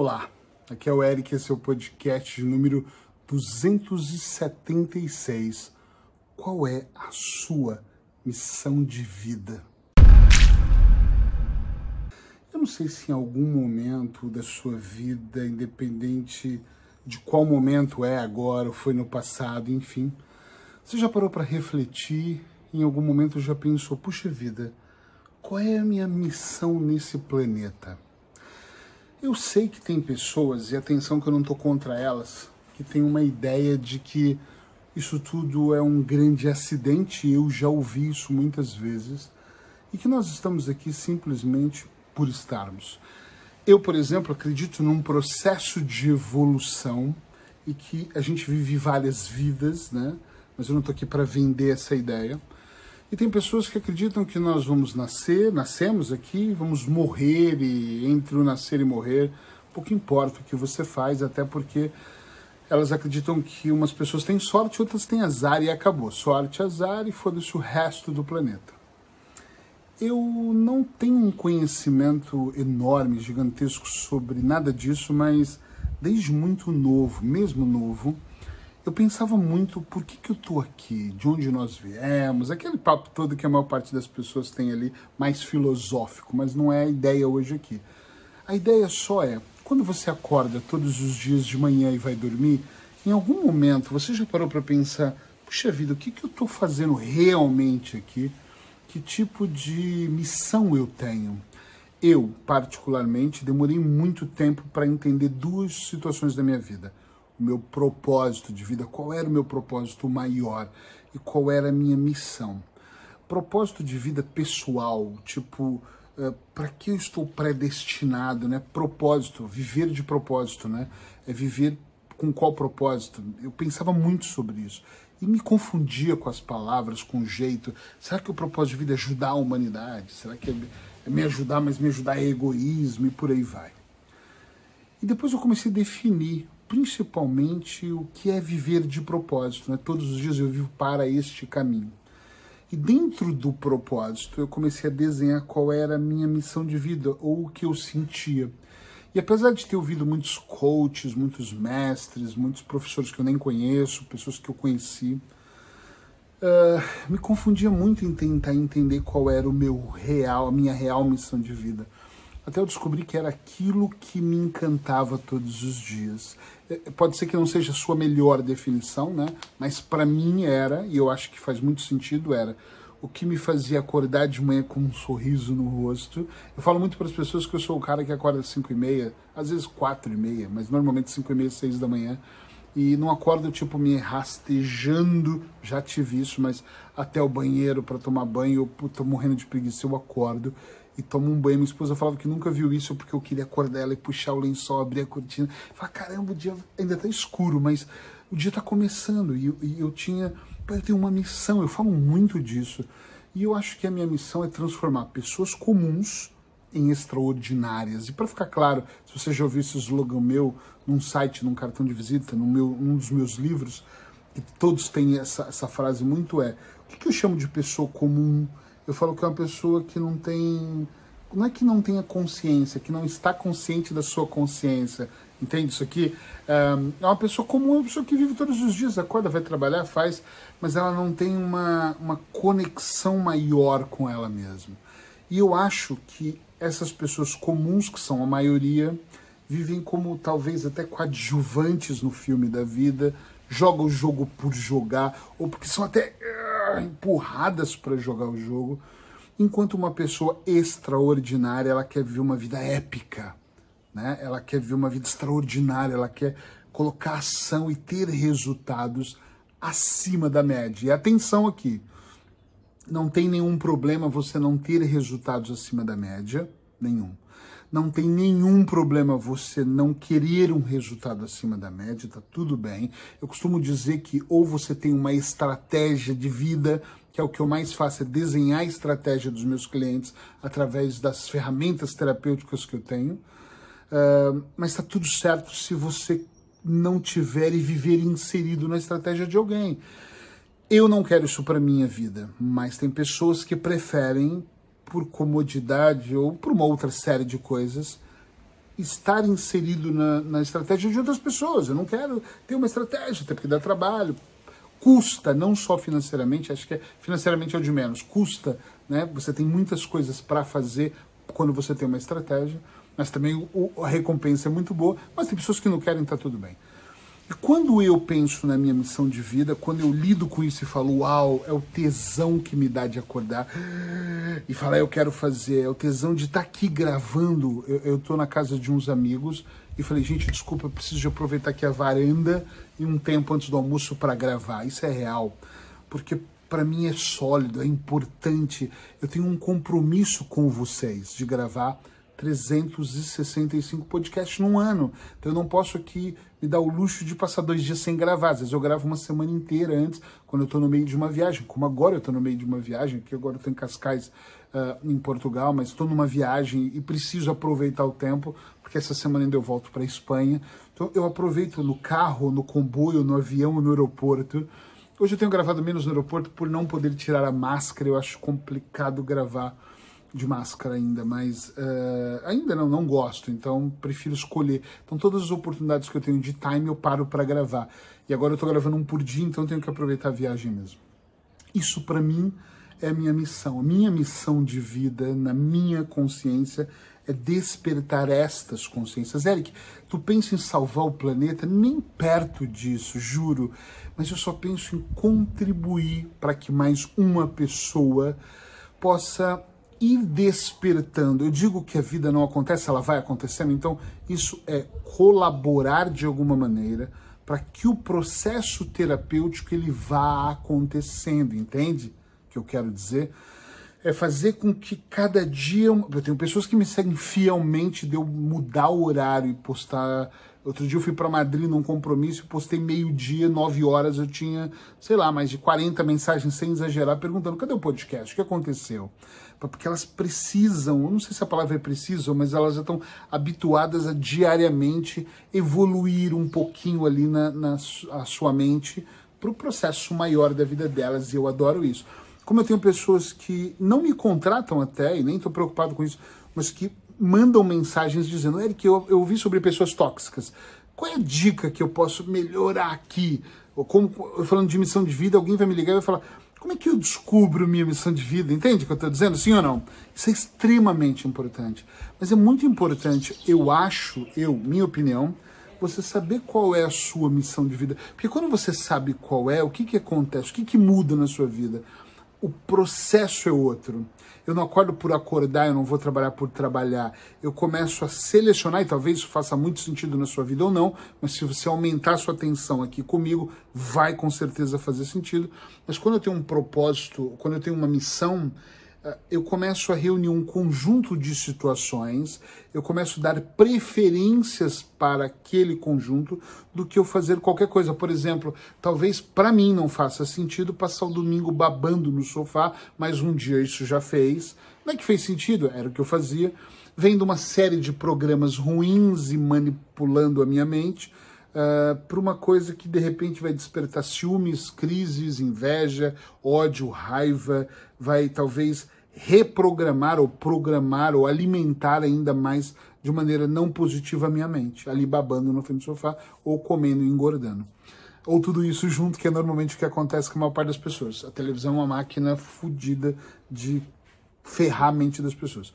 Olá, aqui é o Eric, esse é o podcast número 276. Qual é a sua missão de vida? Eu não sei se em algum momento da sua vida, independente de qual momento é agora ou foi no passado, enfim, você já parou para refletir? Em algum momento já pensou, puxa vida, qual é a minha missão nesse planeta? Eu sei que tem pessoas, e atenção que eu não estou contra elas, que tem uma ideia de que isso tudo é um grande acidente, eu já ouvi isso muitas vezes, e que nós estamos aqui simplesmente por estarmos. Eu, por exemplo, acredito num processo de evolução e que a gente vive várias vidas, né? Mas eu não estou aqui para vender essa ideia. E tem pessoas que acreditam que nós vamos nascer, nascemos aqui, vamos morrer e entre o nascer e morrer, pouco importa o que você faz, até porque elas acreditam que umas pessoas têm sorte, outras têm azar e acabou. Sorte, azar e foda-se o resto do planeta. Eu não tenho um conhecimento enorme, gigantesco sobre nada disso, mas desde muito novo, mesmo novo, eu pensava muito por que, que eu tô aqui, de onde nós viemos, aquele papo todo que a maior parte das pessoas tem ali, mais filosófico, mas não é a ideia hoje aqui. A ideia só é, quando você acorda todos os dias de manhã e vai dormir, em algum momento você já parou para pensar, puxa vida, o que, que eu estou fazendo realmente aqui? Que tipo de missão eu tenho? Eu, particularmente, demorei muito tempo para entender duas situações da minha vida o meu propósito de vida, qual era o meu propósito maior e qual era a minha missão. Propósito de vida pessoal, tipo, eh, para que eu estou predestinado, né? Propósito, viver de propósito, né? É viver com qual propósito? Eu pensava muito sobre isso e me confundia com as palavras, com o jeito. Será que o propósito de vida é ajudar a humanidade? Será que é, é me ajudar, mas me ajudar é egoísmo e por aí vai? E depois eu comecei a definir principalmente o que é viver de propósito. Né? Todos os dias eu vivo para este caminho. E dentro do propósito, eu comecei a desenhar qual era a minha missão de vida, ou o que eu sentia. E apesar de ter ouvido muitos coaches, muitos mestres, muitos professores que eu nem conheço, pessoas que eu conheci, uh, me confundia muito em tentar entender qual era o meu real, a minha real missão de vida até eu descobri que era aquilo que me encantava todos os dias. É, pode ser que não seja a sua melhor definição, né? Mas para mim era, e eu acho que faz muito sentido, era o que me fazia acordar de manhã com um sorriso no rosto. Eu falo muito para as pessoas que eu sou o cara que acorda às 5 e meia, às vezes 4 e meia, mas normalmente 5 e meia, 6 da manhã. E não acordo, tipo, me rastejando, já tive isso, mas até o banheiro para tomar banho, eu tô morrendo de preguiça, eu acordo e tomo um banho. Minha esposa falava que nunca viu isso porque eu queria acordar ela e puxar o lençol, abrir a cortina. Falar, caramba, o dia ainda tá escuro, mas o dia tá começando e, e eu tinha, eu tenho uma missão, eu falo muito disso. E eu acho que a minha missão é transformar pessoas comuns em extraordinárias. E para ficar claro, se você já ouviu esse slogan meu num site, num cartão de visita, no meu, num dos meus livros, que todos têm essa, essa frase muito é, o que, que eu chamo de pessoa comum? Eu falo que é uma pessoa que não tem. Não é que não tenha consciência, que não está consciente da sua consciência. Entende isso aqui? É uma pessoa comum, é uma pessoa que vive todos os dias, acorda, vai trabalhar, faz, mas ela não tem uma, uma conexão maior com ela mesma. E eu acho que essas pessoas comuns, que são a maioria, vivem como talvez até coadjuvantes no filme da vida, jogam o jogo por jogar, ou porque são até empurradas para jogar o jogo, enquanto uma pessoa extraordinária, ela quer viver uma vida épica, né? Ela quer viver uma vida extraordinária, ela quer colocar ação e ter resultados acima da média. E atenção aqui, não tem nenhum problema você não ter resultados acima da média, nenhum. Não tem nenhum problema você não querer um resultado acima da média, tá tudo bem. Eu costumo dizer que ou você tem uma estratégia de vida, que é o que eu mais faço, é desenhar a estratégia dos meus clientes através das ferramentas terapêuticas que eu tenho. Uh, mas está tudo certo se você não tiver e viver inserido na estratégia de alguém. Eu não quero isso para minha vida, mas tem pessoas que preferem por comodidade ou por uma outra série de coisas, estar inserido na, na estratégia de outras pessoas. Eu não quero ter uma estratégia, até porque dá trabalho, custa, não só financeiramente, acho que é, financeiramente é o de menos, custa, né? Você tem muitas coisas para fazer quando você tem uma estratégia, mas também o, a recompensa é muito boa, mas tem pessoas que não querem, tá tudo bem. E quando eu penso na minha missão de vida, quando eu lido com isso e falo, uau, é o tesão que me dá de acordar e falar, eu quero fazer, é o tesão de estar tá aqui gravando. Eu, estou na casa de uns amigos e falei, gente, desculpa, eu preciso de aproveitar aqui a varanda e um tempo antes do almoço para gravar. Isso é real, porque para mim é sólido, é importante. Eu tenho um compromisso com vocês de gravar 365 podcasts num ano. Então eu não posso aqui me dar o luxo de passar dois dias sem gravar. Às vezes eu gravo uma semana inteira antes, quando eu estou no meio de uma viagem. Como agora eu estou no meio de uma viagem, que agora eu estou em Cascais, uh, em Portugal, mas estou numa viagem e preciso aproveitar o tempo, porque essa semana ainda eu volto para a Espanha. Então eu aproveito no carro, no comboio, no avião, no aeroporto. Hoje eu tenho gravado menos no aeroporto por não poder tirar a máscara. Eu acho complicado gravar de máscara ainda, mas uh, ainda não, não gosto, então prefiro escolher. Então todas as oportunidades que eu tenho de time eu paro para gravar. E agora eu estou gravando um por dia, então tenho que aproveitar a viagem mesmo. Isso para mim é a minha missão. A minha missão de vida, na minha consciência, é despertar estas consciências. Eric, tu pensa em salvar o planeta? Nem perto disso, juro. Mas eu só penso em contribuir para que mais uma pessoa possa ir despertando. Eu digo que a vida não acontece, ela vai acontecendo, então isso é colaborar de alguma maneira para que o processo terapêutico ele vá acontecendo, entende? O que eu quero dizer é fazer com que cada dia eu tenho pessoas que me seguem fielmente de eu mudar o horário e postar Outro dia eu fui para Madrid num compromisso, postei meio-dia, nove horas, eu tinha, sei lá, mais de 40 mensagens, sem exagerar, perguntando: cadê o podcast? O que aconteceu? Porque elas precisam, eu não sei se a palavra é precisam, mas elas já estão habituadas a diariamente evoluir um pouquinho ali na, na a sua mente para o processo maior da vida delas, e eu adoro isso. Como eu tenho pessoas que não me contratam até, e nem estou preocupado com isso, mas que mandam mensagens dizendo: Eric, eu, eu ouvi sobre pessoas tóxicas. Qual é a dica que eu posso melhorar aqui? Ou como, falando de missão de vida, alguém vai me ligar e vai falar: como é que eu descubro minha missão de vida? Entende o que eu estou dizendo? Sim ou não? Isso é extremamente importante. Mas é muito importante, eu acho, eu, minha opinião, você saber qual é a sua missão de vida. Porque quando você sabe qual é, o que, que acontece, o que, que muda na sua vida, o processo é outro. Eu não acordo por acordar, eu não vou trabalhar por trabalhar. Eu começo a selecionar, e talvez isso faça muito sentido na sua vida ou não, mas se você aumentar sua atenção aqui comigo, vai com certeza fazer sentido. Mas quando eu tenho um propósito, quando eu tenho uma missão, eu começo a reunir um conjunto de situações, eu começo a dar preferências para aquele conjunto do que eu fazer qualquer coisa. Por exemplo, talvez para mim não faça sentido passar o domingo babando no sofá, mas um dia isso já fez. Não é que fez sentido, era o que eu fazia, vendo uma série de programas ruins e manipulando a minha mente. Uh, para uma coisa que de repente vai despertar ciúmes, crises, inveja, ódio, raiva, vai talvez reprogramar ou programar ou alimentar ainda mais de maneira não positiva a minha mente, ali babando no frente do sofá ou comendo e engordando. Ou tudo isso junto, que é normalmente o que acontece com a maior parte das pessoas. A televisão é uma máquina fodida de ferrar a mente das pessoas.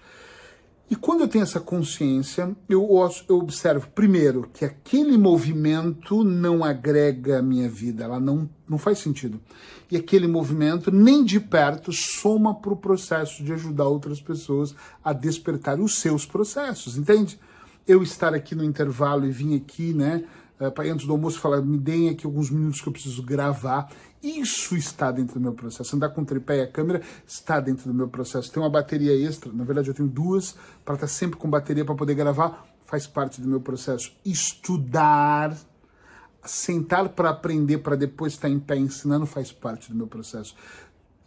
E quando eu tenho essa consciência, eu, eu observo, primeiro, que aquele movimento não agrega a minha vida, ela não, não faz sentido. E aquele movimento, nem de perto, soma para o processo de ajudar outras pessoas a despertar os seus processos, entende? Eu estar aqui no intervalo e vim aqui, né, uh, para antes do almoço falar, me deem aqui alguns minutos que eu preciso gravar. Isso está dentro do meu processo. Andar com o tripé e a câmera está dentro do meu processo. Tem uma bateria extra, na verdade eu tenho duas, para estar sempre com bateria para poder gravar, faz parte do meu processo. Estudar, sentar para aprender, para depois estar em pé ensinando, faz parte do meu processo.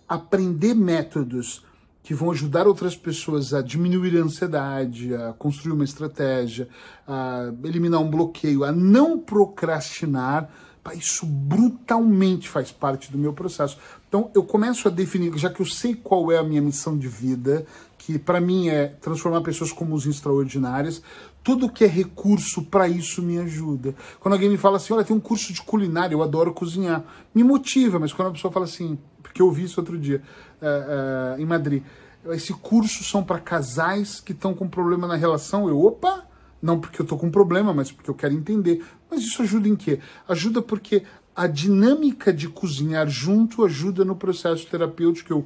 Aprender métodos que vão ajudar outras pessoas a diminuir a ansiedade, a construir uma estratégia, a eliminar um bloqueio, a não procrastinar, isso brutalmente faz parte do meu processo. Então eu começo a definir, já que eu sei qual é a minha missão de vida, que para mim é transformar pessoas como os extraordinárias, tudo que é recurso para isso me ajuda. Quando alguém me fala assim, olha, tem um curso de culinária, eu adoro cozinhar, me motiva, mas quando a pessoa fala assim, porque eu vi isso outro dia uh, uh, em Madrid, esse curso são para casais que estão com problema na relação, eu, opa, não porque eu estou com problema, mas porque eu quero entender. Mas isso ajuda em quê? Ajuda porque a dinâmica de cozinhar junto ajuda no processo terapêutico. Eu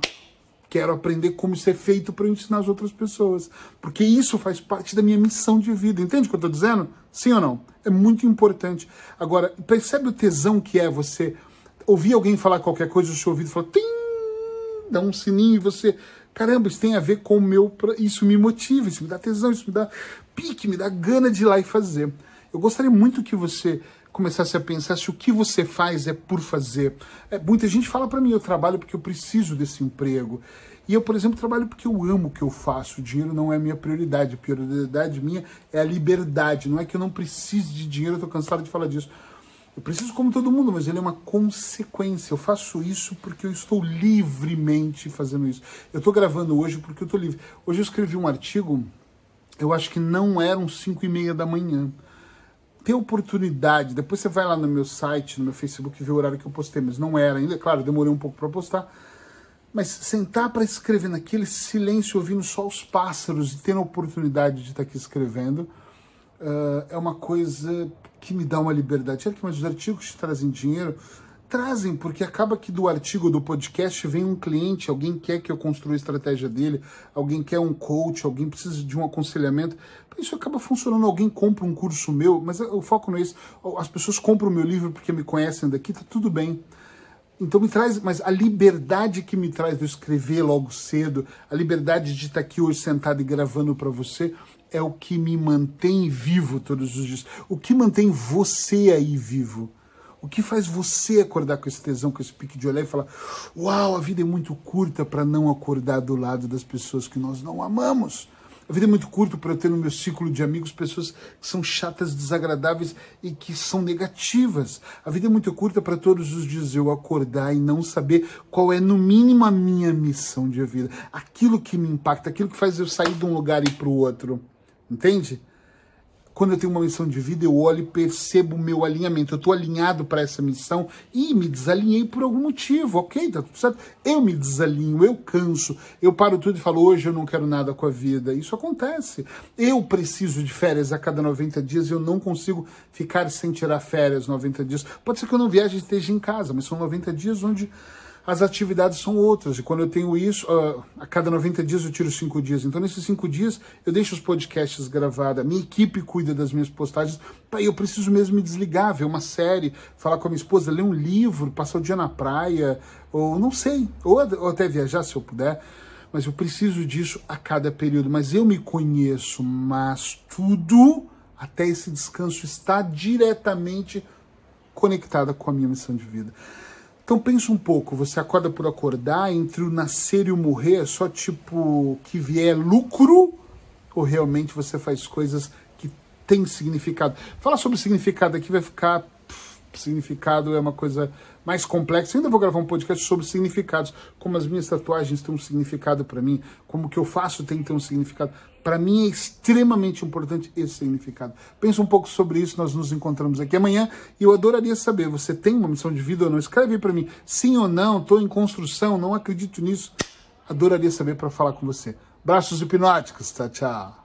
quero aprender como isso é feito para ensinar as outras pessoas. Porque isso faz parte da minha missão de vida. Entende o que eu estou dizendo? Sim ou não? É muito importante. Agora, percebe o tesão que é você ouvir alguém falar qualquer coisa no seu ouvido falar, Tim! dá um sininho e você caramba, isso tem a ver com o meu. Isso me motiva, isso me dá tesão, isso me dá pique, me dá gana de ir lá e fazer. Eu gostaria muito que você começasse a pensar se o que você faz é por fazer. É, muita gente fala para mim, eu trabalho porque eu preciso desse emprego. E eu, por exemplo, trabalho porque eu amo o que eu faço. O dinheiro não é minha prioridade. A prioridade minha é a liberdade. Não é que eu não precise de dinheiro, eu tô cansado de falar disso. Eu preciso como todo mundo, mas ele é uma consequência. Eu faço isso porque eu estou livremente fazendo isso. Eu estou gravando hoje porque eu estou livre. Hoje eu escrevi um artigo, eu acho que não eram 5 e meia da manhã. Tem oportunidade, depois você vai lá no meu site, no meu Facebook vê o horário que eu postei, mas não era ainda. Claro, demorei um pouco para postar. Mas sentar para escrever naquele silêncio, ouvindo só os pássaros e tendo a oportunidade de estar aqui escrevendo, uh, é uma coisa que me dá uma liberdade. Olha que mas os artigos que trazem dinheiro trazem, porque acaba que do artigo do podcast vem um cliente, alguém quer que eu construa a estratégia dele, alguém quer um coach, alguém precisa de um aconselhamento. Isso acaba funcionando, alguém compra um curso meu, mas o foco não é isso. As pessoas compram o meu livro porque me conhecem daqui, tá tudo bem. Então me traz, mas a liberdade que me traz de eu escrever logo cedo, a liberdade de estar aqui hoje sentado e gravando para você, é o que me mantém vivo todos os dias. O que mantém você aí vivo. O que faz você acordar com esse tesão, com esse pique de olhar e falar: Uau, a vida é muito curta para não acordar do lado das pessoas que nós não amamos. A vida é muito curta para eu ter no meu ciclo de amigos pessoas que são chatas, desagradáveis e que são negativas. A vida é muito curta para todos os dias eu acordar e não saber qual é, no mínimo, a minha missão de vida. Aquilo que me impacta, aquilo que faz eu sair de um lugar e ir para o outro. Entende? Quando eu tenho uma missão de vida, eu olho e percebo o meu alinhamento. Eu estou alinhado para essa missão e me desalinhei por algum motivo, ok? Tá tudo certo? Eu me desalinho, eu canso, eu paro tudo e falo, hoje eu não quero nada com a vida. Isso acontece. Eu preciso de férias a cada 90 dias e eu não consigo ficar sem tirar férias 90 dias. Pode ser que eu não viaje e esteja em casa, mas são 90 dias onde as atividades são outras. E quando eu tenho isso, uh, a cada 90 dias eu tiro 5 dias. Então, nesses 5 dias, eu deixo os podcasts gravados, a minha equipe cuida das minhas postagens. Eu preciso mesmo me desligar, ver uma série, falar com a minha esposa, ler um livro, passar o dia na praia, ou não sei, ou, ou até viajar se eu puder. Mas eu preciso disso a cada período. Mas eu me conheço, mas tudo, até esse descanso, está diretamente conectada com a minha missão de vida. Então pensa um pouco, você acorda por acordar, entre o nascer e o morrer é só tipo que vier lucro ou realmente você faz coisas que têm significado? Falar sobre significado aqui vai ficar significado é uma coisa mais complexa. Eu ainda vou gravar um podcast sobre significados, como as minhas tatuagens têm um significado para mim, como o que eu faço tem que ter um significado. Para mim é extremamente importante esse significado. Pensa um pouco sobre isso, nós nos encontramos aqui amanhã e eu adoraria saber, você tem uma missão de vida ou não? Escreve aí para mim, sim ou não, estou em construção, não acredito nisso. Adoraria saber para falar com você. Braços hipnóticos, tchau, tchau.